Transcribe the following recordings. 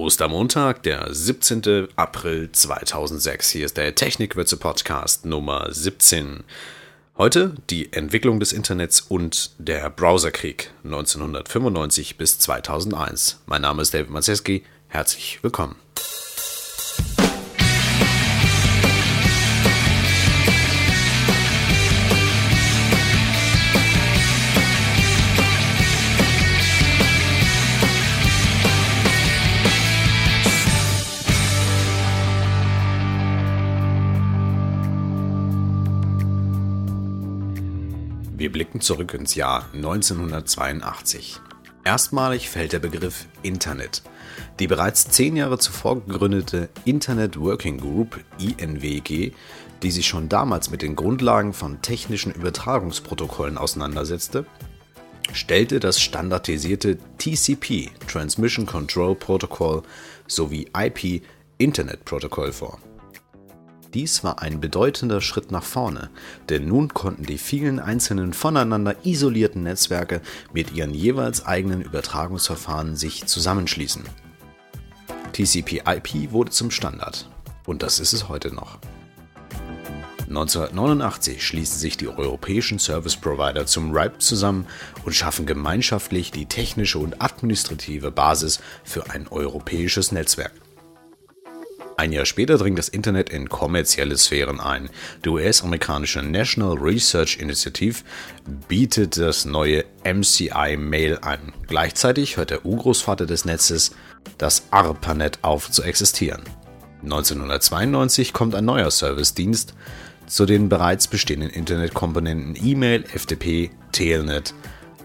Ostermontag, der 17. April 2006. Hier ist der Technikwürze Podcast Nummer 17. Heute die Entwicklung des Internets und der Browserkrieg 1995 bis 2001. Mein Name ist David Maceski. Herzlich willkommen. Blicken zurück ins Jahr 1982. Erstmalig fällt der Begriff Internet. Die bereits zehn Jahre zuvor gegründete Internet Working Group INWG, die sich schon damals mit den Grundlagen von technischen Übertragungsprotokollen auseinandersetzte, stellte das standardisierte TCP Transmission Control Protocol sowie IP Internet Protocol vor. Dies war ein bedeutender Schritt nach vorne, denn nun konnten die vielen einzelnen voneinander isolierten Netzwerke mit ihren jeweils eigenen Übertragungsverfahren sich zusammenschließen. TCP/IP wurde zum Standard und das ist es heute noch. 1989 schließen sich die europäischen Service Provider zum RIPE zusammen und schaffen gemeinschaftlich die technische und administrative Basis für ein europäisches Netzwerk. Ein Jahr später dringt das Internet in kommerzielle Sphären ein. Die US-amerikanische National Research Initiative bietet das neue MCI Mail an. Gleichzeitig hört der Urgroßvater des Netzes, das ARPANET, auf zu existieren. 1992 kommt ein neuer Service-Dienst zu den bereits bestehenden Internetkomponenten E-Mail, FTP, Telnet,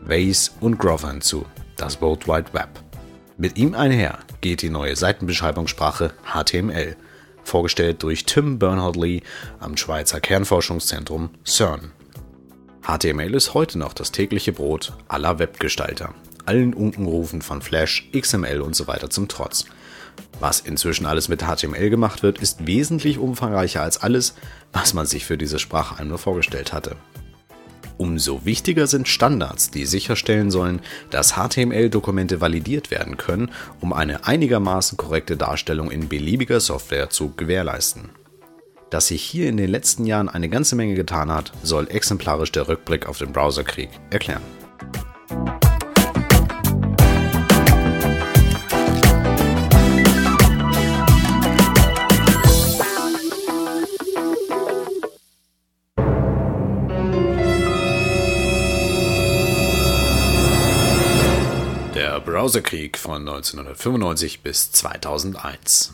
Waze und Grover hinzu, das World Wide Web. Mit ihm einher geht die neue Seitenbeschreibungssprache HTML, vorgestellt durch Tim Bernard-Lee am Schweizer Kernforschungszentrum CERN. HTML ist heute noch das tägliche Brot aller Webgestalter, allen Unkenrufen von Flash, XML und so weiter zum Trotz. Was inzwischen alles mit HTML gemacht wird, ist wesentlich umfangreicher als alles, was man sich für diese Sprache einmal vorgestellt hatte. Umso wichtiger sind Standards, die sicherstellen sollen, dass HTML-Dokumente validiert werden können, um eine einigermaßen korrekte Darstellung in beliebiger Software zu gewährleisten. Dass sich hier in den letzten Jahren eine ganze Menge getan hat, soll exemplarisch der Rückblick auf den Browserkrieg erklären. Browserkrieg von 1995 bis 2001.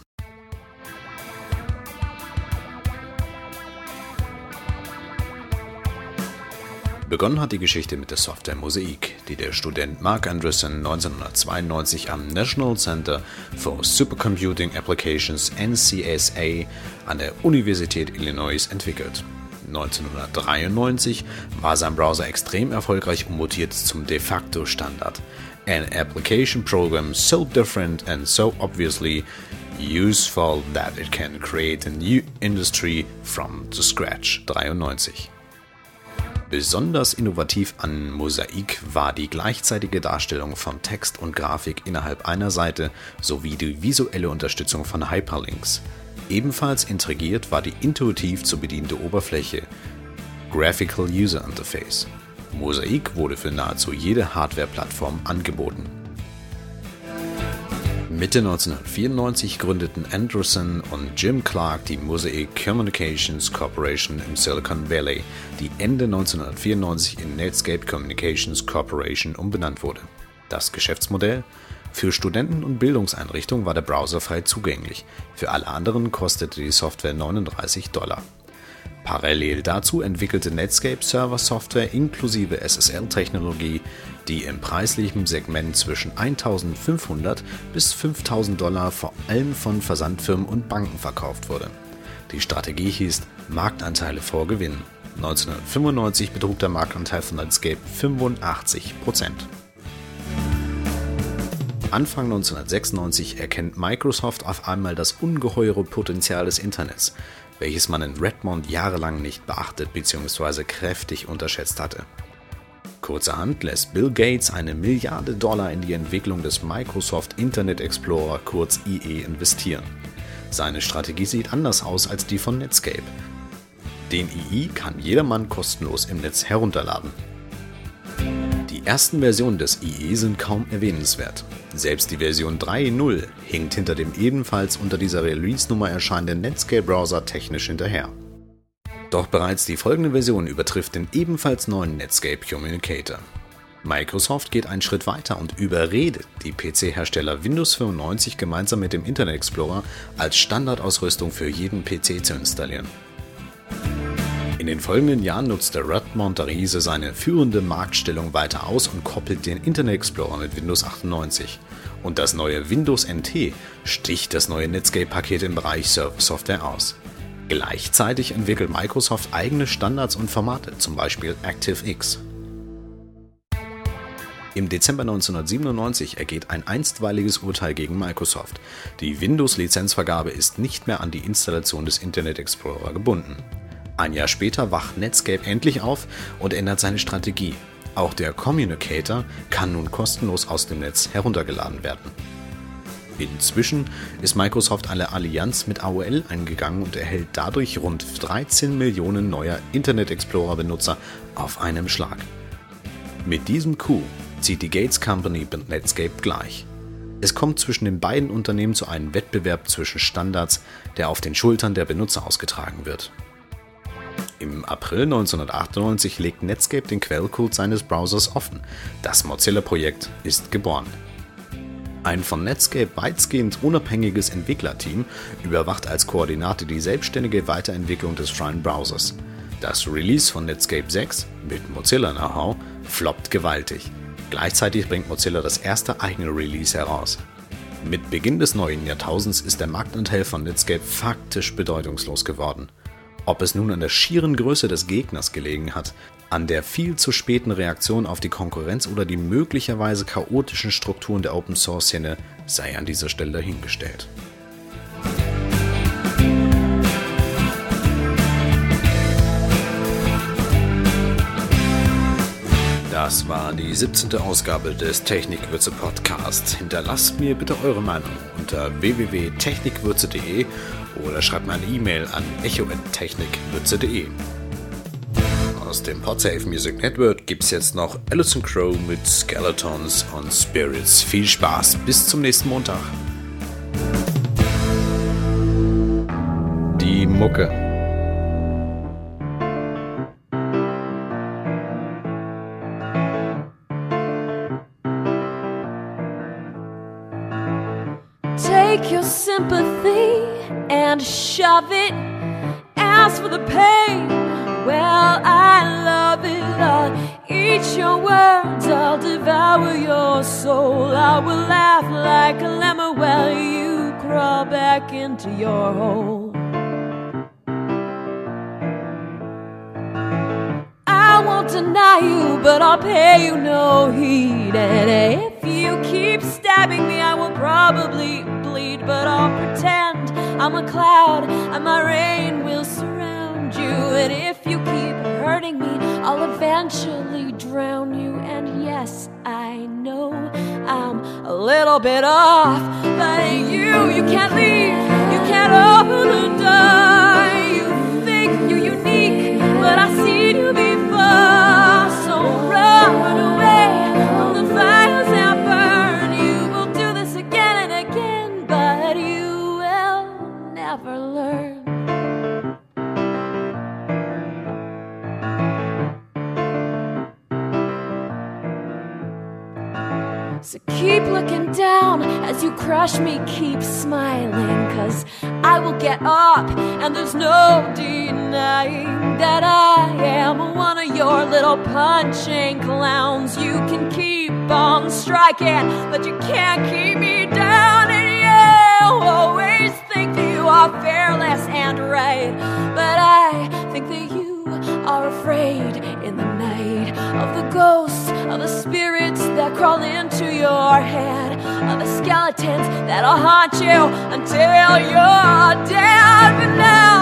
Begonnen hat die Geschichte mit der Software Mosaic, die der Student Mark Anderson 1992 am National Center for Supercomputing Applications NCSA an der Universität Illinois entwickelt. 1993 war sein Browser extrem erfolgreich und mutiert zum de facto Standard an application program so different and so obviously useful that it can create a new industry from the scratch 93. Besonders innovativ an Mosaik war die gleichzeitige Darstellung von Text und Grafik innerhalb einer Seite sowie die visuelle Unterstützung von Hyperlinks. Ebenfalls intrigiert war die intuitiv zu bedienende Oberfläche Graphical User Interface. Mosaic wurde für nahezu jede Hardware-Plattform angeboten. Mitte 1994 gründeten Anderson und Jim Clark die Mosaic Communications Corporation im Silicon Valley, die Ende 1994 in Netscape Communications Corporation umbenannt wurde. Das Geschäftsmodell? Für Studenten und Bildungseinrichtungen war der Browser frei zugänglich, für alle anderen kostete die Software 39 Dollar. Parallel dazu entwickelte Netscape Server-Software inklusive SSL-Technologie, die im preislichen Segment zwischen 1500 bis 5000 Dollar vor allem von Versandfirmen und Banken verkauft wurde. Die Strategie hieß Marktanteile vor Gewinn. 1995 betrug der Marktanteil von Netscape 85% Anfang 1996 erkennt Microsoft auf einmal das ungeheure Potenzial des Internets welches man in Redmond jahrelang nicht beachtet bzw. kräftig unterschätzt hatte. Kurzerhand lässt Bill Gates eine Milliarde Dollar in die Entwicklung des Microsoft Internet Explorer kurz IE investieren. Seine Strategie sieht anders aus als die von Netscape. Den II kann jedermann kostenlos im Netz herunterladen. Die ersten Versionen des IE sind kaum erwähnenswert. Selbst die Version 3.0 hinkt hinter dem ebenfalls unter dieser Release-Nummer erscheinenden Netscape-Browser technisch hinterher. Doch bereits die folgende Version übertrifft den ebenfalls neuen Netscape Communicator. Microsoft geht einen Schritt weiter und überredet die PC-Hersteller Windows 95 gemeinsam mit dem Internet Explorer als Standardausrüstung für jeden PC zu installieren. In den folgenden Jahren nutzte Rod Montarise seine führende Marktstellung weiter aus und koppelt den Internet Explorer mit Windows 98. Und das neue Windows NT sticht das neue Netscape-Paket im Bereich Server-Software aus. Gleichzeitig entwickelt Microsoft eigene Standards und Formate, zum Beispiel ActiveX. Im Dezember 1997 ergeht ein einstweiliges Urteil gegen Microsoft. Die Windows-Lizenzvergabe ist nicht mehr an die Installation des Internet Explorer gebunden. Ein Jahr später wacht Netscape endlich auf und ändert seine Strategie. Auch der Communicator kann nun kostenlos aus dem Netz heruntergeladen werden. Inzwischen ist Microsoft eine Allianz mit AOL eingegangen und erhält dadurch rund 13 Millionen neuer Internet Explorer-Benutzer auf einem Schlag. Mit diesem Coup zieht die Gates Company mit Netscape gleich. Es kommt zwischen den beiden Unternehmen zu einem Wettbewerb zwischen Standards, der auf den Schultern der Benutzer ausgetragen wird. Im April 1998 legt Netscape den Quellcode seines Browsers offen. Das Mozilla-Projekt ist geboren. Ein von Netscape weitgehend unabhängiges Entwicklerteam überwacht als Koordinate die selbstständige Weiterentwicklung des freien Browsers. Das Release von Netscape 6 mit Mozilla Know-how floppt gewaltig. Gleichzeitig bringt Mozilla das erste eigene Release heraus. Mit Beginn des neuen Jahrtausends ist der Marktanteil von Netscape faktisch bedeutungslos geworden. Ob es nun an der schieren Größe des Gegners gelegen hat, an der viel zu späten Reaktion auf die Konkurrenz oder die möglicherweise chaotischen Strukturen der Open-Source-Szene sei an dieser Stelle dahingestellt. Das war die 17. Ausgabe des Technikwürze Podcasts. Hinterlasst mir bitte eure Meinung unter www.technikwürze.de oder schreibt mir eine E-Mail an echo.technikwürze.de. Aus dem Podsafe Music Network gibt's jetzt noch Alison Crow mit Skeletons und Spirits. Viel Spaß, bis zum nächsten Montag. Die Mucke. Take your sympathy and shove it. Ask for the pain. Well, I love it. I'll eat your words. I'll devour your soul. I will laugh like a lemon while you crawl back into your hole. I won't deny you, but I'll pay you no heed. And if you keep stabbing me, I will probably bleed, but I'll pretend I'm a cloud and my rain will surround you. And if you keep hurting me, I'll eventually drown you. And yes, I know I'm a little bit off, So keep looking down as you crush me, keep smiling, cause I will get up, and there's no denying that I am one of your little punching clowns. You can keep on striking, but you can't keep me down, and that you are fearless and right, but I think that you are afraid in the night of the ghosts of the spirits that crawl into your head, of the skeletons that'll haunt you until you're dead. But now